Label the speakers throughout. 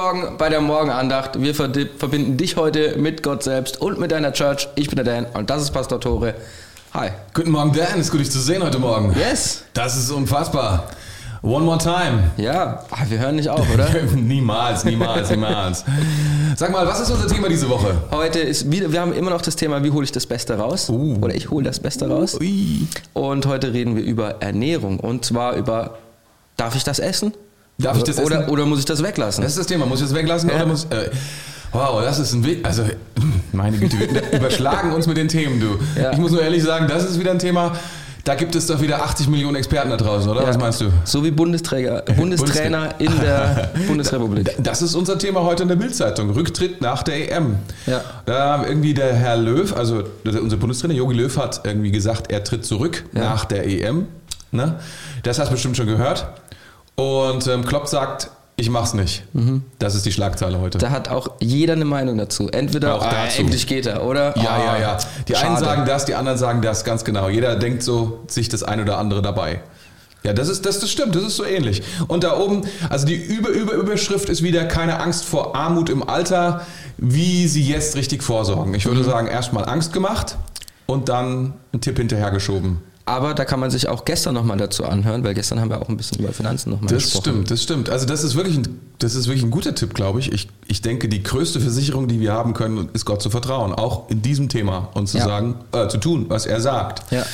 Speaker 1: Guten Morgen bei der Morgenandacht. Wir verbinden dich heute mit Gott selbst und mit deiner Church. Ich bin der Dan und das ist Pastor Tore. Hi.
Speaker 2: Guten Morgen, Dan. Ist gut, dich zu sehen heute Morgen.
Speaker 1: Yes.
Speaker 2: Das ist unfassbar. One more time.
Speaker 1: Ja, ah, wir hören nicht auf, oder?
Speaker 2: niemals, niemals, niemals. Sag mal, was ist unser Thema diese Woche?
Speaker 1: Heute ist wieder, wir haben immer noch das Thema, wie hole ich das Beste raus?
Speaker 2: Uh.
Speaker 1: Oder ich hole das Beste raus.
Speaker 2: Ui.
Speaker 1: Und heute reden wir über Ernährung und zwar über, darf ich das essen?
Speaker 2: Darf ich das essen?
Speaker 1: Oder, oder muss ich das weglassen?
Speaker 2: Das ist das Thema. Muss ich das weglassen
Speaker 1: Ja.
Speaker 2: oder muss. Äh, wow, das ist ein Weg. Also, meine Güte, wir überschlagen uns mit den Themen, du.
Speaker 1: Ja.
Speaker 2: Ich muss nur ehrlich sagen, das ist wieder ein Thema. Da gibt es doch wieder 80 Millionen Experten da draußen, oder?
Speaker 1: Ja.
Speaker 2: Was meinst du?
Speaker 1: So wie Bundesträger, Bundestrainer in der Bundesrepublik.
Speaker 2: Das ist unser Thema heute in der Bildzeitung. Rücktritt nach der EM.
Speaker 1: Ja.
Speaker 2: Da irgendwie der Herr Löw, also unser Bundestrainer Jogi Löw hat irgendwie gesagt, er tritt zurück
Speaker 1: Ja.
Speaker 2: nach der EM. Ne? Das hast du bestimmt schon gehört. Und ähm, Klopp sagt, ich mach's nicht.
Speaker 1: Mhm.
Speaker 2: Das ist die Schlagzeile heute.
Speaker 1: Da hat auch jeder eine Meinung dazu. Entweder
Speaker 2: Auch
Speaker 1: ah,
Speaker 2: dazu.
Speaker 1: endlich geht er, oder?
Speaker 2: ja,
Speaker 1: Ah,
Speaker 2: ja, ja. Die einen
Speaker 1: schade.
Speaker 2: sagen das, die anderen sagen das, ganz genau. Jeder denkt so sich das ein oder andere dabei. Ja, das ist, das, das stimmt, das ist so ähnlich. Und da oben, also die Über, Über, Überschrift ist wieder keine Angst vor Armut im Alter, wie sie jetzt richtig vorsorgen. Ich
Speaker 1: Mhm.
Speaker 2: würde sagen, erstmal Angst gemacht und dann einen Tipp hinterhergeschoben.
Speaker 1: Aber da kann man sich auch gestern nochmal dazu anhören, weil gestern haben wir auch ein bisschen über Finanzen nochmal
Speaker 2: Das
Speaker 1: gesprochen.
Speaker 2: stimmt, das stimmt. Also das ist wirklich ein, das ist wirklich ein guter Tipp, glaube ich. ich. Ich denke, die größte Versicherung, die wir haben können, ist Gott zu vertrauen. Auch in diesem Thema und zu
Speaker 1: Ja.
Speaker 2: sagen, äh, zu tun, was er sagt.
Speaker 1: Ja.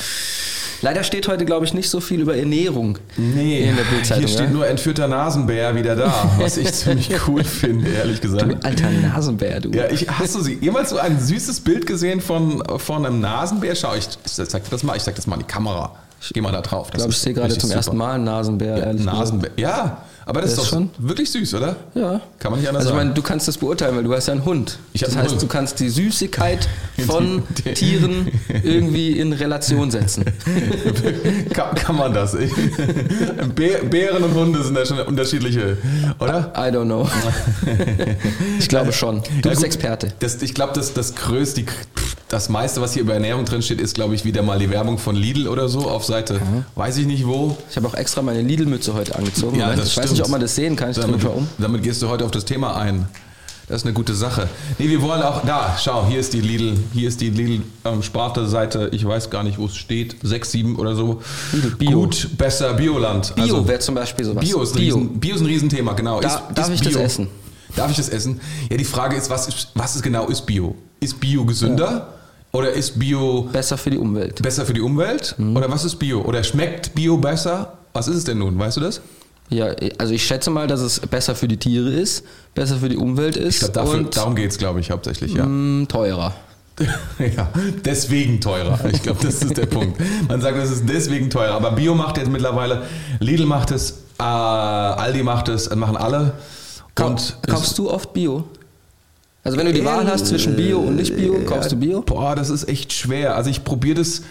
Speaker 1: Leider steht heute, glaube ich, nicht so viel über Ernährung
Speaker 2: Nee,
Speaker 1: in der Bildzeitung.
Speaker 2: hier steht
Speaker 1: ja?
Speaker 2: nur entführter Nasenbär wieder da, was ich ziemlich cool finde, ehrlich
Speaker 1: Du
Speaker 2: gesagt.
Speaker 1: alter Nasenbär, du.
Speaker 2: Ja, ich, hast du sie jemals so ein süßes Bild gesehen von, von einem Nasenbär? Schau, ich, ich zeig dir das mal, ich zeig das mal in die Kamera. Ich geh mal da drauf.
Speaker 1: ich glaube, ich sehe gerade zum ersten Mal einen Nasenbär. gesagt.
Speaker 2: Nasenbär. Ja, aber das,
Speaker 1: Das
Speaker 2: ist doch
Speaker 1: schon?
Speaker 2: wirklich süß, oder?
Speaker 1: Ja.
Speaker 2: Kann man nicht anders
Speaker 1: Also ich
Speaker 2: sagen.
Speaker 1: meine, du kannst das beurteilen, weil du hast ja einen Hund.
Speaker 2: Ich
Speaker 1: das heißt,
Speaker 2: Hund.
Speaker 1: du kannst die Süßigkeit von Tieren irgendwie in Relation setzen.
Speaker 2: kann, kann man das? Bär, Bären und Hunde sind da schon unterschiedliche, oder?
Speaker 1: I don't know. ich glaube schon. Du
Speaker 2: Ja,
Speaker 1: bist
Speaker 2: gut.
Speaker 1: Experte.
Speaker 2: Das, ich glaube, das, das größte, die, das meiste, was hier über Ernährung drin steht, ist, glaube ich, wieder mal die Werbung von Lidl oder so auf Seite, weiß ich nicht wo.
Speaker 1: Ich habe auch extra meine Lidl-Mütze heute angezogen.
Speaker 2: Ja,
Speaker 1: ich weiß
Speaker 2: stimmt.
Speaker 1: nicht, ob man das sehen kann. Ich
Speaker 2: Damit,
Speaker 1: mal um.
Speaker 2: damit gehst du heute auf das Thema ein. Das ist eine gute Sache. Nee, wir wollen auch, da, schau, hier ist die Lidl, hier ist die Lidl ähm, Sparte-Seite, ich weiß gar nicht, wo es steht, 6, 7 oder so.
Speaker 1: Lidl Bio.
Speaker 2: Gut, besser, Bioland.
Speaker 1: Bio
Speaker 2: Also,
Speaker 1: wäre zum Beispiel sowas.
Speaker 2: Bio ist, ein Riesen, Bio ist ein Riesenthema, genau.
Speaker 1: Da- darf ich das essen?
Speaker 2: Darf ich das essen? Ja, die Frage ist, was ist, was ist genau ist Bio? Ist Bio gesünder? Oder ist Bio
Speaker 1: Besser für die Umwelt.
Speaker 2: besser für die Umwelt?
Speaker 1: Mhm.
Speaker 2: Oder was ist Bio? Oder schmeckt Bio besser? Was ist es denn nun? Weißt du das?
Speaker 1: Ja, also ich schätze mal, dass es besser für die Tiere ist, besser für die Umwelt ist
Speaker 2: Ich glaube, dafür-
Speaker 1: und
Speaker 2: darum geht es, glaube ich, hauptsächlich, ja.
Speaker 1: mh, teurer.
Speaker 2: Ja, deswegen teurer. Ich glaube, das ist der Punkt. Man sagt, es ist deswegen teurer. Aber Bio macht jetzt mittlerweile, Lidl macht es, äh, Aldi macht es, machen alle.
Speaker 1: Und kaufst du oft Bio? Also wenn du die Wahl hast zwischen Bio und nicht Bio, kaufst du Bio?
Speaker 2: Boah, das ist echt schwer. Also ich probiere das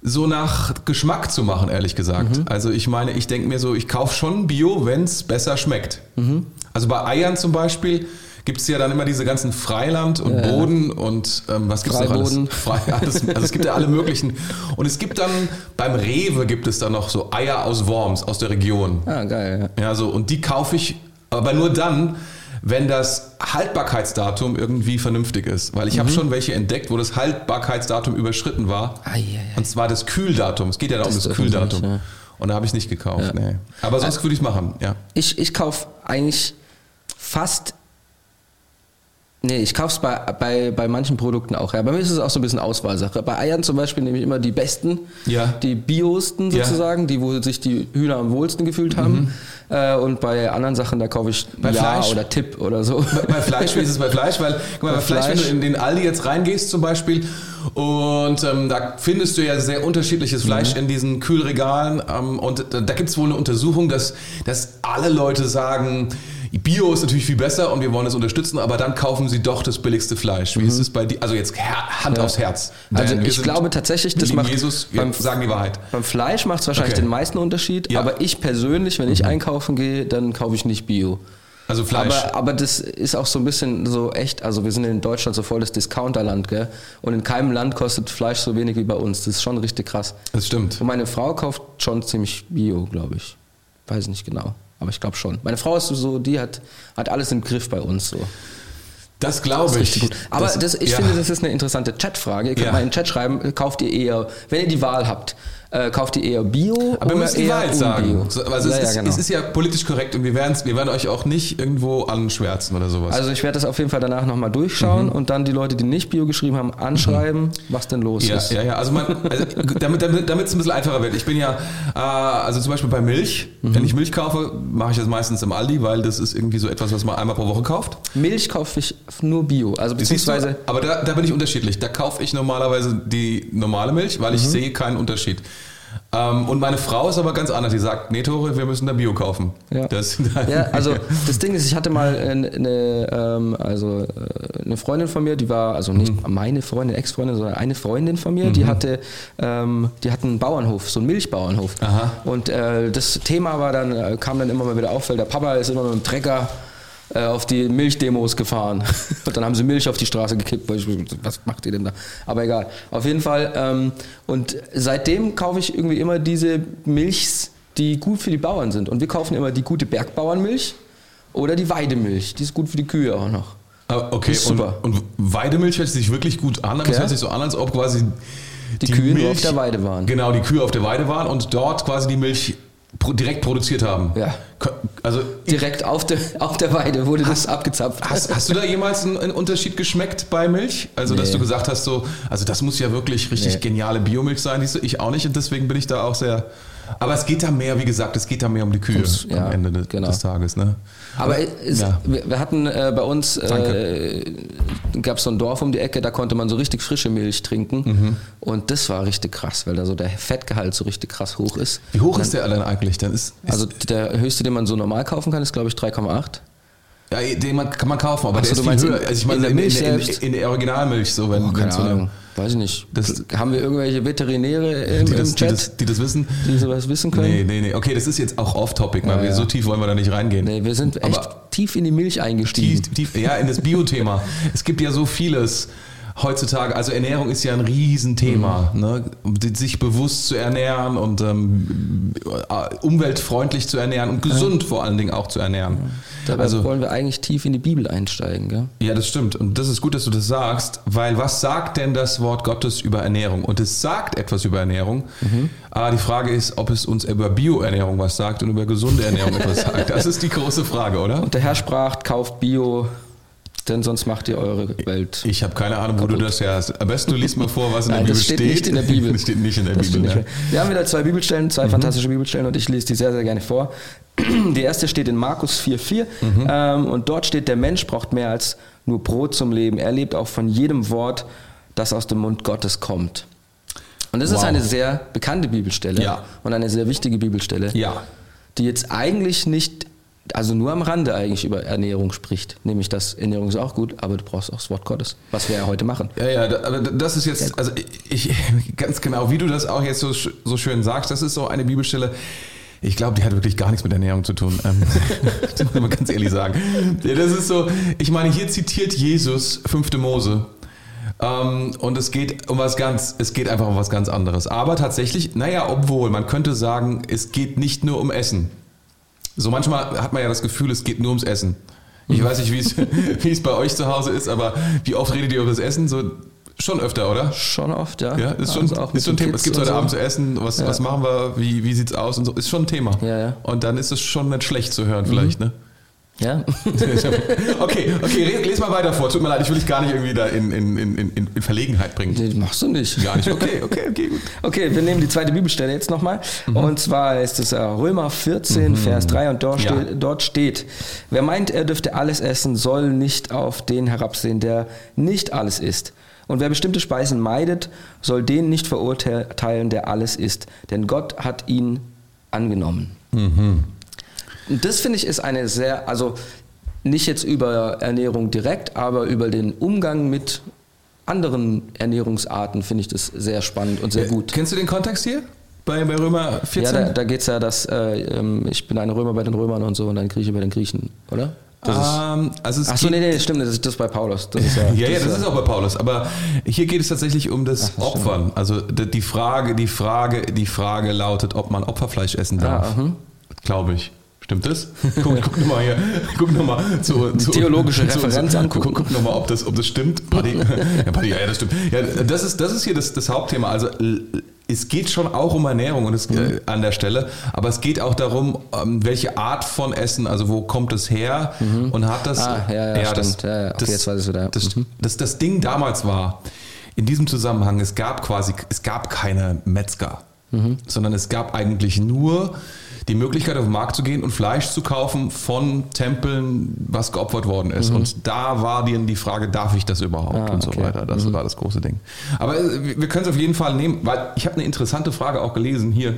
Speaker 2: so nach Geschmack zu machen, ehrlich gesagt.
Speaker 1: Mhm.
Speaker 2: Also ich meine, ich denke mir so, ich kaufe schon Bio, wenn es besser schmeckt.
Speaker 1: Mhm.
Speaker 2: Also bei Eiern zum Beispiel gibt es ja dann immer diese ganzen Freiland und
Speaker 1: Ja.
Speaker 2: Boden und ähm, was gibt es noch alles? Frei, alles? Also es gibt ja alle möglichen. Und es gibt dann, beim Rewe gibt es dann noch so Eier aus Worms, aus der Region.
Speaker 1: Ah, geil. Ja.
Speaker 2: Ja, so, und die kaufe ich, aber nur dann, wenn das Haltbarkeitsdatum irgendwie vernünftig ist. Weil
Speaker 1: Mhm.
Speaker 2: ich habe schon welche entdeckt, wo das Haltbarkeitsdatum überschritten war.
Speaker 1: Ei, ei, ei.
Speaker 2: Und zwar das Kühldatum. Es geht ja da um
Speaker 1: Das
Speaker 2: Kühldatum.
Speaker 1: nicht, ja.
Speaker 2: Und da habe ich nicht gekauft. Nee. Aber sonst würde ich es machen, ja.
Speaker 1: Ich, ich kaufe eigentlich fast. Nee, ich kaufe es bei, bei, bei manchen Produkten auch. Ja. Bei mir ist es auch so ein bisschen Auswahlsache. Bei Eiern zum Beispiel nehme ich immer die besten,
Speaker 2: Ja.
Speaker 1: die biosten
Speaker 2: Ja. Mhm.
Speaker 1: sozusagen, die, wo sich die Hühner am wohlsten gefühlt haben. Äh, und bei anderen Sachen, da kaufe ich
Speaker 2: Bei
Speaker 1: Ja
Speaker 2: Fleisch?
Speaker 1: oder Tipp oder so.
Speaker 2: Bei, bei Fleisch, wie ist es bei Fleisch? Weil, guck mal, bei,
Speaker 1: Bei
Speaker 2: Fleisch, wenn du
Speaker 1: Fleisch-
Speaker 2: in den Aldi jetzt reingehst zum Beispiel und ähm, da findest du ja sehr unterschiedliches Fleisch
Speaker 1: Mhm.
Speaker 2: in diesen Kühlregalen ähm, und da, da gibt es wohl eine Untersuchung, dass, dass alle Leute sagen, Bio ist natürlich viel besser und wir wollen es unterstützen, aber dann kaufen sie doch das billigste Fleisch. Wie ist es bei dir? Also jetzt Hand
Speaker 1: Mhm. Ja.
Speaker 2: aufs Herz.
Speaker 1: Also
Speaker 2: Denn
Speaker 1: ich glaube tatsächlich, das macht
Speaker 2: Jesus, wir
Speaker 1: beim-
Speaker 2: sagen die Wahrheit.
Speaker 1: Beim Fleisch macht es wahrscheinlich
Speaker 2: Okay.
Speaker 1: den meisten Unterschied,
Speaker 2: Ja. Mhm.
Speaker 1: aber ich persönlich, wenn ich einkaufen gehe, dann kaufe ich nicht Bio.
Speaker 2: Also Fleisch.
Speaker 1: Aber, aber das ist auch so ein bisschen so echt, also wir sind in Deutschland so voll das Discounterland, gell? Und in keinem Land kostet Fleisch so wenig wie bei uns. Das ist schon richtig krass.
Speaker 2: das stimmt.
Speaker 1: Und meine Frau kauft schon ziemlich Bio, glaube ich. Weiß nicht genau. Aber ich glaube schon. Meine Frau ist so, die hat, hat alles im Griff bei uns so.
Speaker 2: Das glaube ich.
Speaker 1: Gut. Aber das, das, ich
Speaker 2: ja.
Speaker 1: finde, das ist eine interessante Chatfrage. Ihr könnt
Speaker 2: Ja.
Speaker 1: mal in den Chat schreiben, kauft ihr eher, wenn ihr die Wahl habt, äh, kauft ihr eher Bio
Speaker 2: Aber wir
Speaker 1: oder
Speaker 2: die
Speaker 1: eher
Speaker 2: Wahrheit sagen. So, Also
Speaker 1: ja,
Speaker 2: es,
Speaker 1: ja,
Speaker 2: ist,
Speaker 1: genau.
Speaker 2: es ist ja politisch korrekt und wir, wir werden euch auch nicht irgendwo anschwärzen oder sowas.
Speaker 1: Also ich werde das auf jeden Fall danach nochmal durchschauen
Speaker 2: Mhm.
Speaker 1: und dann die Leute, die nicht Bio geschrieben haben, anschreiben, was denn los
Speaker 2: Ja,
Speaker 1: ist.
Speaker 2: ja, ja. Also, man, also damit damit damit es ein bisschen einfacher wird. Ich bin ja, äh, also zum Beispiel bei Milch.
Speaker 1: Mhm.
Speaker 2: Wenn ich Milch kaufe, mache ich das meistens im Aldi, weil das ist irgendwie so etwas, was man einmal pro Woche kauft.
Speaker 1: Milch kaufe ich nur Bio, also
Speaker 2: Siehst du?
Speaker 1: beziehungsweise
Speaker 2: Aber da, da bin ich unterschiedlich. Da kaufe ich normalerweise die normale Milch, weil ich
Speaker 1: Mhm.
Speaker 2: sehe keinen Unterschied. Ähm, und meine Frau ist aber ganz anders. Die sagt, nee, Tore, wir müssen da Bio kaufen.
Speaker 1: Ja.
Speaker 2: Das,
Speaker 1: Ja, also das Ding ist, ich hatte mal eine, eine, ähm, also, äh, eine Freundin von mir, die war, also nicht
Speaker 2: Mhm.
Speaker 1: meine Freundin, Ex-Freundin, sondern eine Freundin von mir, die hatte, ähm, die hatten einen Bauernhof, so einen Milchbauernhof.
Speaker 2: Aha.
Speaker 1: Und äh, das Thema war dann, äh, kam dann immer mal wieder auf, weil der Papa ist immer mit dem Trecker äh, auf die Milchdemos gefahren. Und dann haben sie Milch auf die Straße gekippt. Was macht ihr denn da? Aber egal. Auf jeden Fall. Ähm, und seitdem kaufe ich irgendwie immer diese Milchs, die gut für die Bauern sind. Und wir kaufen immer die gute Bergbauernmilch oder die Weidemilch. Die ist gut für die Kühe auch noch.
Speaker 2: Ah, Okay, und,
Speaker 1: super.
Speaker 2: und Weidemilch hört sich wirklich gut an, aber es hört sich so an, als ob quasi
Speaker 1: Die Kühe nur auf der Weide waren.
Speaker 2: Genau, die Kühe auf der Weide waren und dort quasi die Milch direkt produziert haben.
Speaker 1: Ja.
Speaker 2: Also
Speaker 1: Direkt auf der, auf der Weide wurde das abgezapft.
Speaker 2: Hast, hast du da jemals einen, einen Unterschied geschmeckt bei Milch? Also, dass
Speaker 1: Nee.
Speaker 2: du gesagt hast, so, also das muss ja wirklich richtig
Speaker 1: Nee.
Speaker 2: geniale Biomilch sein. Ich auch nicht und deswegen bin ich da auch sehr. Aber es geht da mehr, wie gesagt, es geht da mehr um die Kühe
Speaker 1: Ums- ja,
Speaker 2: am Ende des,
Speaker 1: genau.
Speaker 2: des Tages. Ne?
Speaker 1: Aber es,
Speaker 2: Ja.
Speaker 1: wir, hatten äh, bei uns, äh, gab es so ein Dorf um die Ecke, da konnte man so richtig frische Milch trinken.
Speaker 2: Mhm.
Speaker 1: Und das war richtig krass, weil da so der Fettgehalt so richtig krass hoch ist.
Speaker 2: Wie hoch ist der denn eigentlich? Dann ist, ist
Speaker 1: Also der höchste, den man so normal kaufen kann, ist glaube ich 3,8.
Speaker 2: ja, den man, kann man kaufen, aber
Speaker 1: Ach
Speaker 2: der
Speaker 1: so,
Speaker 2: ist viel höher. Also ich
Speaker 1: in
Speaker 2: meine
Speaker 1: der
Speaker 2: in, in,
Speaker 1: Milch
Speaker 2: in, in der Originalmilch so, wenn,
Speaker 1: Oh,
Speaker 2: wenn so eine-.
Speaker 1: Weiß ich nicht.
Speaker 2: Das-
Speaker 1: Haben wir irgendwelche Veterinäre im,
Speaker 2: die,
Speaker 1: im
Speaker 2: das, die,
Speaker 1: Chat,
Speaker 2: das, die das wissen.
Speaker 1: die sowas wissen können?
Speaker 2: Nee, nee, nee. Okay, das ist jetzt auch off-topic, weil
Speaker 1: Ja,
Speaker 2: wir
Speaker 1: ja.
Speaker 2: so tief wollen wir da nicht reingehen.
Speaker 1: Nee, wir sind echt
Speaker 2: Aber-
Speaker 1: tief in die Milch eingestiegen.
Speaker 2: Tief, tief, ja, in das Bio-Thema. es gibt ja so vieles heutzutage. Also Ernährung ist ja ein Riesenthema.
Speaker 1: Mhm.
Speaker 2: Ne? Sich bewusst zu ernähren und ähm, äh, umweltfreundlich zu ernähren und gesund vor allen Dingen auch zu ernähren.
Speaker 1: Dabei
Speaker 2: Also
Speaker 1: wollen wir eigentlich tief in die Bibel einsteigen, gell?
Speaker 2: ja, das stimmt. Und das ist gut, dass du das sagst, weil was sagt denn das Wort Gottes über Ernährung? Und es sagt etwas über Ernährung.
Speaker 1: Mhm.
Speaker 2: Aber die Frage ist, ob es uns über Bioernährung was sagt und über gesunde Ernährung etwas sagt. Das ist die große Frage, oder?
Speaker 1: Und der Herr sprach, kauft Bio, denn sonst macht ihr eure Welt.
Speaker 2: Ich habe keine Ahnung, wo du das her hast. Am besten du liest mal vor, was in
Speaker 1: Nein,
Speaker 2: der
Speaker 1: das
Speaker 2: Bibel
Speaker 1: steht nicht in der Bibel.
Speaker 2: Das steht nicht in der
Speaker 1: Das
Speaker 2: Bibel.
Speaker 1: stimmt
Speaker 2: ne?
Speaker 1: Wir haben wieder zwei Bibelstellen, zwei fantastische Bibelstellen und ich lese die sehr, sehr gerne vor. Die erste steht in Markus 4,4 ähm, und dort steht, der Mensch braucht mehr als nur Brot zum Leben. Er lebt auch von jedem Wort, das aus dem Mund Gottes kommt. Und das ist
Speaker 2: Wow.
Speaker 1: eine sehr bekannte Bibelstelle
Speaker 2: Ja.
Speaker 1: und eine sehr wichtige Bibelstelle,
Speaker 2: Ja.
Speaker 1: die jetzt eigentlich nicht, also nur am Rande eigentlich über Ernährung spricht. Nämlich, dass Ernährung ist auch gut, aber du brauchst auch das Wort Gottes, was wir ja heute machen.
Speaker 2: Ja, ja, aber das ist jetzt, also ich, ganz genau, wie du das auch jetzt so, so schön sagst, das ist so eine Bibelstelle, ich glaube, die hat wirklich gar nichts mit Ernährung zu tun. Ähm, das muss man ganz ehrlich sagen. Das ist so, ich meine, hier zitiert Jesus 5. Mose. Ähm, und es geht um was ganz, es geht einfach um was ganz anderes. Aber tatsächlich, naja, obwohl, man könnte sagen, es geht nicht nur um Essen. So manchmal hat man ja das Gefühl, es geht nur ums Essen. Ich weiß nicht, wie es, wie es bei euch zu Hause ist, aber wie oft redet ihr über das Essen? So schon öfter, oder?
Speaker 1: Schon oft, ja.
Speaker 2: Ja, ist schon,
Speaker 1: Also auch
Speaker 2: ist schon ein Thema. Es gibt heute
Speaker 1: so.
Speaker 2: Abend zu essen, was, was machen wir, wie, wie sieht's aus und so. Ist schon ein Thema.
Speaker 1: Ja, ja.
Speaker 2: Und dann ist es schon nicht schlecht zu hören, vielleicht, ne?
Speaker 1: Ja.
Speaker 2: okay, okay, re- les mal weiter vor. Tut mir leid, ich will dich gar nicht irgendwie da in, in, in, in, Verlegenheit bringen.
Speaker 1: Nee, machst du nicht.
Speaker 2: Gar nicht. Okay, okay, okay, gut.
Speaker 1: Okay, wir nehmen die zweite Bibelstelle jetzt nochmal. Und zwar ist es äh, Römer 14, Vers 3 und dort,
Speaker 2: Ja.
Speaker 1: steht, dort steht, wer meint, er dürfte alles essen, soll nicht auf den herabsehen, der nicht alles isst. Und wer bestimmte Speisen meidet, soll den nicht verurteilen, der alles isst. Denn Gott hat ihn angenommen. Und das finde ich ist eine sehr, also nicht jetzt über Ernährung direkt, aber über den Umgang mit anderen Ernährungsarten finde ich das sehr spannend und sehr gut.
Speaker 2: Kennst du den Kontext hier? Bei, bei Römer 14?
Speaker 1: Ja, da, da geht es ja, dass äh, ähm, ich bin ein Römer bei den Römern und so und ein Grieche bei den Griechen, oder? Das ist,
Speaker 2: ähm, also es
Speaker 1: ach so, nee, nee, stimmt, das ist das bei Paulus. Das ist ja,
Speaker 2: Ja, ja, das ist auch bei Paulus. Aber hier geht es tatsächlich um das
Speaker 1: das
Speaker 2: Opfern. Also d- die Frage, die Frage, die Frage lautet, ob man Opferfleisch essen darf.
Speaker 1: Ah, mhm.
Speaker 2: Glaube ich. Stimmt das? Guck, guck nochmal hier. Guck nochmal zu, zu,
Speaker 1: theologische
Speaker 2: zu,
Speaker 1: Referenz angucken.
Speaker 2: Guck, guck nochmal, ob das, ob das stimmt. Paddy. Ja, Paddy, ja, das stimmt. Ja, das ist, das ist hier das, das Hauptthema. Also es geht schon auch um Ernährung und es, äh, an der Stelle, aber es geht auch darum, ähm, welche Art von Essen, also wo kommt es her und hat das.
Speaker 1: Ah, ja, ja,
Speaker 2: das,
Speaker 1: stimmt. Ja, ja. Okay,
Speaker 2: das,
Speaker 1: jetzt weiß ich wieder.
Speaker 2: Das,
Speaker 1: Mhm.
Speaker 2: das, das Ding damals war, in diesem Zusammenhang, es gab quasi, es gab keine Metzger,
Speaker 1: Mhm.
Speaker 2: sondern es gab eigentlich nur die Möglichkeit, auf den Markt zu gehen und Fleisch zu kaufen von Tempeln, was geopfert worden ist. Und da war dann die Frage, darf ich das überhaupt
Speaker 1: Mhm. Ah,
Speaker 2: und so
Speaker 1: okay.
Speaker 2: weiter. Das war das große Ding. Aber äh, wir können es auf jeden Fall nehmen, weil ich habe eine interessante Frage auch gelesen hier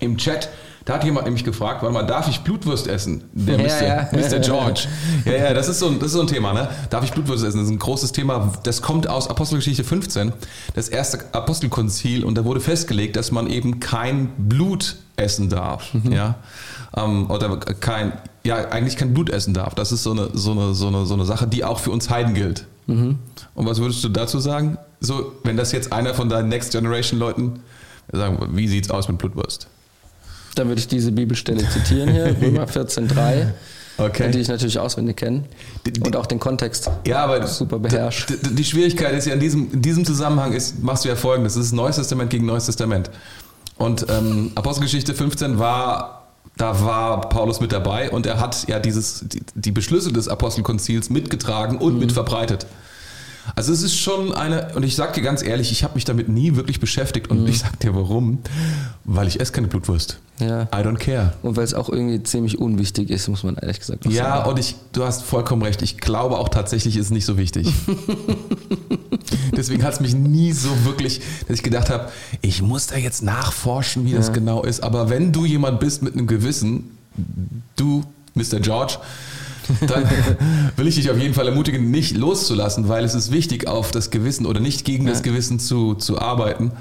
Speaker 2: im Chat. Da hat jemand nämlich gefragt, warte mal, darf ich Blutwurst essen? Der
Speaker 1: Ja,
Speaker 2: Mr.
Speaker 1: ja.
Speaker 2: Mr. George. Ja, ja, das ist, so ein, das ist so ein Thema, ne? Darf ich Blutwurst essen? Das ist ein großes Thema. Das kommt aus Apostelgeschichte 15, das erste Apostelkonzil, und da wurde festgelegt, dass man eben kein Blut essen darf. Ja? Ähm, oder kein, ja, eigentlich kein Blut essen darf. Das ist so eine, so eine, so eine, so eine Sache, die auch für uns Heiden gilt. Und was würdest du dazu sagen? So, wenn das jetzt einer von deinen Next Generation Leuten sagen, wie sieht's aus mit Blutwurst?
Speaker 1: Dann würde ich diese Bibelstelle zitieren hier, Römer 14,3,
Speaker 2: Okay.
Speaker 1: die ich natürlich auswendig kenne. Und auch den Kontext.
Speaker 2: Ja, aber
Speaker 1: Super beherrscht.
Speaker 2: Die Schwierigkeit ist ja in diesem, in diesem Zusammenhang ist, machst du ja folgendes: Es ist Neues Testament gegen Neues Testament. Und ähm, Apostelgeschichte 15 war, da war Paulus mit dabei und er hat ja dieses, die, die Beschlüsse des Apostelkonzils mitgetragen und mit verbreitet. Also es ist schon eine, und ich sag dir ganz ehrlich, ich habe mich damit nie wirklich beschäftigt und ich sag dir warum, weil ich esse keine Blutwurst.
Speaker 1: Ja.
Speaker 2: I don't care.
Speaker 1: Und weil es auch irgendwie ziemlich unwichtig ist, muss man ehrlich gesagt auch
Speaker 2: Ja,
Speaker 1: sagen.
Speaker 2: und ich, du hast vollkommen recht. Ich glaube auch tatsächlich ist es nicht so wichtig. Deswegen hat es mich nie so wirklich, dass ich gedacht habe, ich muss da jetzt nachforschen, wie das genau ist. Aber wenn du jemand bist mit einem Gewissen, du, Mr. George, dann will ich dich auf jeden Fall ermutigen, nicht loszulassen, weil es ist wichtig, auf das Gewissen oder nicht gegen das Gewissen zu, zu arbeiten.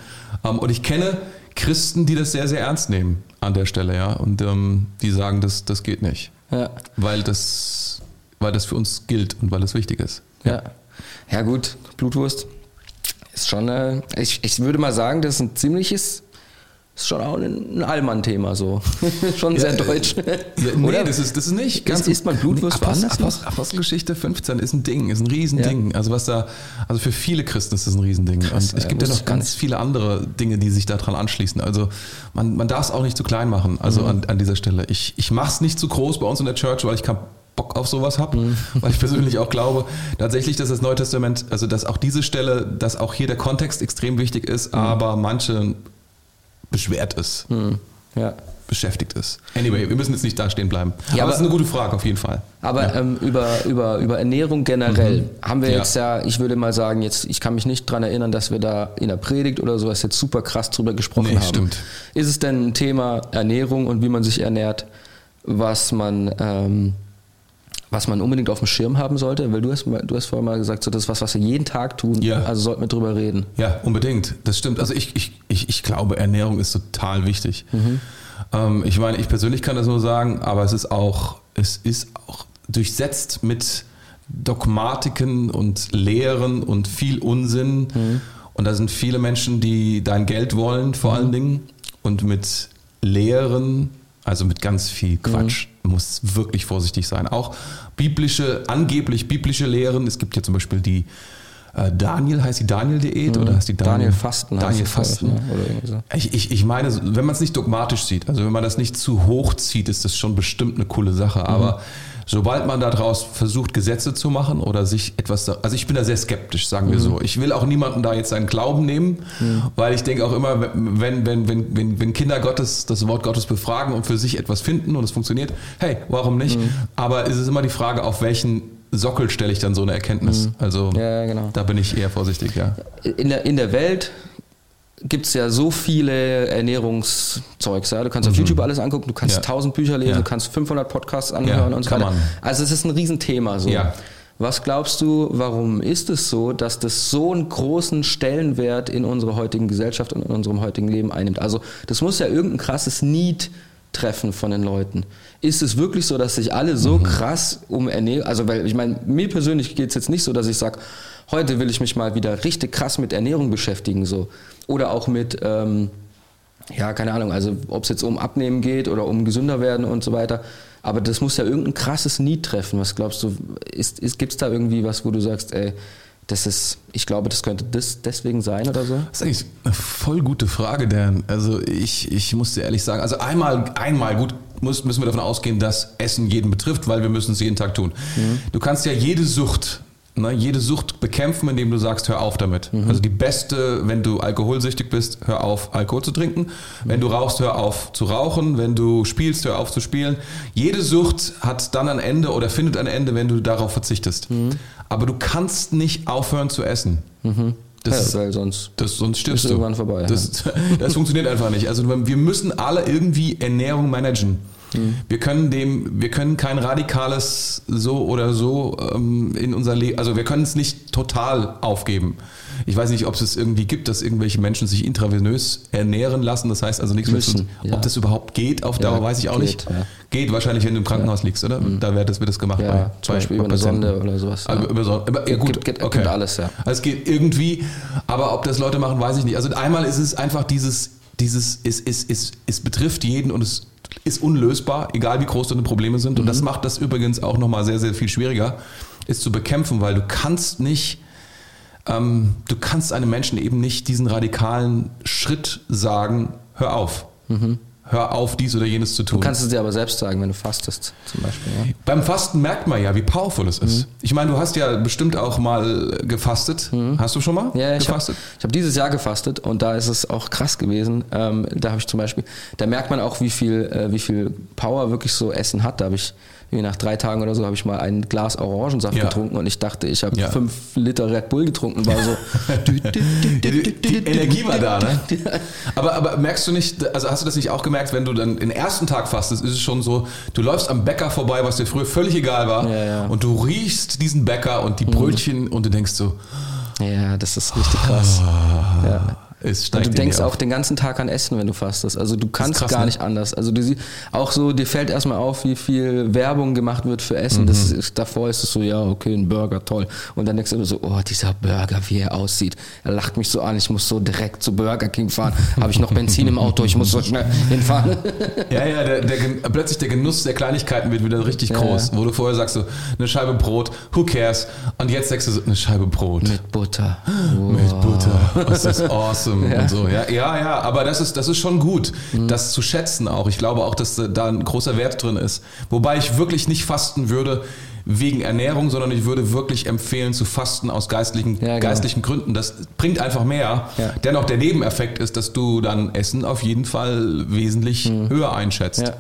Speaker 2: Ähm, Und ich kenne Christen, die das sehr, sehr ernst nehmen an der Stelle, ja. Und ähm, die sagen, das, das geht nicht
Speaker 1: Ja.
Speaker 2: weil das, weil das für uns gilt und weil es wichtig ist.
Speaker 1: Ja. Ja, gut, Blutwurst ist schon, äh, ich, ich würde mal sagen, das ist ein ziemliches, ist schon auch ein, Allmann-Thema so. schon sehr
Speaker 2: äh,
Speaker 1: deutsch.
Speaker 2: Ja, nee,
Speaker 1: Oder?
Speaker 2: das ist, das ist nicht.
Speaker 1: Ist- isst man Blutwurst
Speaker 2: Nee, Apostel? Apostel, Apostelgeschichte 15 ist ein Ding, ist ein Riesending. Also was da, also für viele Christen ist das ein Riesending.
Speaker 1: Krass,
Speaker 2: und es
Speaker 1: ja,
Speaker 2: gibt ja noch ganz viele andere Dinge, die sich daran anschließen. Also man, man darf es auch nicht zu klein machen, also an, an dieser Stelle. Ich, ich mache es nicht zu groß bei uns in der Church, weil ich keinen Bock auf sowas habe, weil ich persönlich auch glaube, tatsächlich, dass das Neue Testament, also dass auch diese Stelle, dass auch hier der Kontext extrem wichtig ist, aber manche beschwert ist
Speaker 1: Hm, ja.
Speaker 2: beschäftigt ist. Anyway, wir müssen jetzt nicht da stehen bleiben.
Speaker 1: Ja,
Speaker 2: aber es ist
Speaker 1: aber-
Speaker 2: eine gute Frage auf jeden Fall.
Speaker 1: Aber ähm, über, über, über Ernährung generell haben wir
Speaker 2: Mhm. Ja.
Speaker 1: jetzt ja, ich würde mal sagen, jetzt, ich kann mich nicht dran erinnern, dass wir da in der Predigt oder sowas jetzt super krass drüber gesprochen
Speaker 2: Nee,
Speaker 1: haben.
Speaker 2: stimmt.
Speaker 1: Ist es denn ein Thema Ernährung und wie man sich ernährt, was man, ähm, was man unbedingt auf dem Schirm haben sollte? Weil du hast, du hast vorher mal gesagt, so, das ist was, was wir jeden Tag tun,
Speaker 2: Ja.
Speaker 1: also sollten wir drüber reden.
Speaker 2: Ja, unbedingt. Das stimmt. Also ich, ich, ich, ich glaube, Ernährung ist total wichtig.
Speaker 1: Mhm.
Speaker 2: Ähm, ich meine, ich persönlich kann das nur sagen, aber es ist auch, es ist auch durchsetzt mit Dogmatiken und Lehren und viel Unsinn.
Speaker 1: Mhm.
Speaker 2: Und da sind viele Menschen, die dein Geld wollen, vor
Speaker 1: Mhm.
Speaker 2: allen Dingen. Und mit Lehren, also mit ganz viel Quatsch,
Speaker 1: Mhm.
Speaker 2: Muss wirklich vorsichtig sein. Auch biblische, angeblich biblische Lehren. Es gibt ja zum Beispiel die äh, Daniel, heißt die Daniel-Diät oder heißt die Daniel,
Speaker 1: Mhm. Daniel Fasten
Speaker 2: Daniel
Speaker 1: ich,
Speaker 2: Fasten.
Speaker 1: ne? Oder irgendwie so.
Speaker 2: Ich, ich, ich meine, wenn man es nicht dogmatisch sieht, also wenn man das nicht zu hoch zieht, ist das schon bestimmt eine coole Sache. Aber sobald man daraus versucht, Gesetze zu machen oder sich etwas, da- also ich bin da sehr skeptisch, sagen wir so. Ich will auch niemanden da jetzt seinen Glauben nehmen, weil ich denke auch immer, wenn, wenn, wenn, wenn, wenn Kinder Gottes das Wort Gottes befragen und für sich etwas finden und es funktioniert, hey, warum nicht? Aber es ist immer die Frage, auf welchen Sockel stelle ich dann so eine Erkenntnis? Also
Speaker 1: Ja, genau.
Speaker 2: da bin ich eher vorsichtig, ja.
Speaker 1: in der, in der Welt gibt es ja so viele Ernährungszeugs. Ja? Du kannst auf YouTube alles angucken, du kannst
Speaker 2: Mhm. Ja.
Speaker 1: 1000 Bücher lesen,
Speaker 2: Ja.
Speaker 1: du kannst 500 Podcasts anhören
Speaker 2: Ja,
Speaker 1: und so weiter.
Speaker 2: man.
Speaker 1: Also es ist ein Riesenthema so.
Speaker 2: Ja.
Speaker 1: Was glaubst du, warum ist es so, dass das so einen großen Stellenwert in unserer heutigen Gesellschaft und in unserem heutigen Leben einnimmt? Also das muss ja irgendein krasses Need treffen von den Leuten. Ist es wirklich so, dass sich alle so krass um Ernährung, also weil ich meine, mir persönlich geht es jetzt nicht so, dass ich sage, heute will ich mich mal wieder richtig krass mit Ernährung beschäftigen so oder auch mit ähm, ja, keine Ahnung, also ob es jetzt um Abnehmen geht oder um gesünder werden und so weiter. Aber das muss ja irgendein krasses Need treffen. Was glaubst du, ist, ist, gibt es da irgendwie was, wo du sagst, ey, das ist, ich glaube, das könnte das deswegen sein oder so?
Speaker 2: Das ist eigentlich eine voll gute Frage, Dan. Also ich, ich muss dir ehrlich sagen, also einmal, einmal gut müssen wir davon ausgehen, dass Essen jeden betrifft, weil wir müssen es jeden Tag tun. Mhm. Du kannst ja jede Sucht Ne, jede Sucht bekämpfen, indem du sagst, hör auf damit. Mhm. Also die beste, wenn du alkoholsüchtig bist, hör auf, Alkohol zu trinken. Wenn du rauchst, hör auf zu rauchen. Wenn du spielst, hör auf zu spielen. Jede Sucht hat dann ein Ende oder findet ein Ende, wenn du darauf verzichtest. Mhm. Aber du kannst nicht aufhören zu essen.
Speaker 1: Mhm. Das, ja, weil sonst,
Speaker 2: das, sonst stirbst
Speaker 1: ist du. irgendwann vorbei.
Speaker 2: Das, das funktioniert einfach nicht. Also wir müssen alle irgendwie Ernährung managen. Mhm. Wir können dem, wir können kein radikales so oder so ähm, in unser Leben, also wir können es nicht total aufgeben. Ich weiß nicht, ob es irgendwie gibt, dass irgendwelche Menschen sich intravenös ernähren lassen. Das heißt also nichts
Speaker 1: Müssen,
Speaker 2: mit, ja. ob das überhaupt geht auf Dauer, ja, weiß ich auch geht, nicht. Ja. Geht wahrscheinlich, wenn du im Krankenhaus liegst, oder? Mhm. Da wird das, wird das gemacht.
Speaker 1: Ja, bei, zum Beispiel über eine Sonde oder sowas.
Speaker 2: Also über Sonde. Aber, ja, gut,
Speaker 1: gibt, gibt, okay. alles, ja.
Speaker 2: Also es geht irgendwie, aber ob das Leute machen, weiß ich nicht. Also einmal ist es einfach dieses, dieses, es, es, es, es betrifft jeden und es ist unlösbar, egal wie groß deine Probleme sind. Und mhm. das macht das übrigens auch nochmal sehr, sehr viel schwieriger, ist zu bekämpfen, weil du kannst nicht, ähm, du kannst einem Menschen eben nicht diesen radikalen Schritt sagen, hör auf. Mhm hör auf, dies oder jenes zu tun.
Speaker 1: Du kannst es dir aber selbst sagen, wenn du fastest, zum Beispiel. Ja?
Speaker 2: Beim Fasten merkt man ja, wie powerful es ist. Mhm. Ich meine, du hast ja bestimmt auch mal gefastet. Mhm. Hast du schon mal
Speaker 1: ja, gefastet? Ich habe hab dieses Jahr gefastet und da ist es auch krass gewesen. Ähm, da habe ich zum Beispiel, da merkt man auch, wie viel, äh, wie viel Power wirklich so Essen hat. Da habe ich nach drei Tagen oder so habe ich mal ein Glas Orangensaft ja. getrunken und ich dachte, ich habe ja. fünf Liter Red Bull getrunken. War so.
Speaker 2: die, die, Energie war da, ne? Aber, aber merkst du nicht, also hast du das nicht auch gemerkt, wenn du dann den ersten Tag fastest, ist es schon so, du läufst am Bäcker vorbei, was dir früher völlig egal war,
Speaker 1: ja,
Speaker 2: und du riechst diesen Bäcker und die mhm. Brötchen mhm. und du denkst so.
Speaker 1: Ja, das ist richtig krass.
Speaker 2: Ja. Es
Speaker 1: steigt und du denkst auch den ganzen Tag an Essen, wenn du fastest. Also du kannst krass, gar ne? nicht anders. Also du siehst auch so, dir fällt erstmal auf, wie viel Werbung gemacht wird für Essen. Mhm. Das ist, davor ist es so, ja, okay, ein Burger, toll. Und dann denkst du immer so, oh, dieser Burger, wie er aussieht. Er lacht mich so an, ich muss so direkt zu Burger King fahren. Habe ich noch Benzin im Auto, ich muss so schnell hinfahren.
Speaker 2: ja, ja, der, der, plötzlich der Genuss der Kleinigkeiten wird wieder richtig groß. Ja. Wo du vorher sagst so, eine Scheibe Brot, who cares? Und jetzt sagst du so, eine Scheibe Brot.
Speaker 1: Mit Butter.
Speaker 2: Wow. Mit Butter. Das ist awesome awesome ja. und so. Ja, ja, ja, aber das ist, das ist schon gut, mhm. das zu schätzen auch. Ich glaube auch, dass da ein großer Wert drin ist. Wobei ich wirklich nicht fasten würde wegen Ernährung, sondern ich würde wirklich empfehlen zu fasten aus geistlichen, ja, genau. geistlichen Gründen. Das bringt einfach mehr. Ja. Dennoch der Nebeneffekt ist, dass du dann Essen auf jeden Fall wesentlich mhm. höher einschätzt.
Speaker 1: Ja.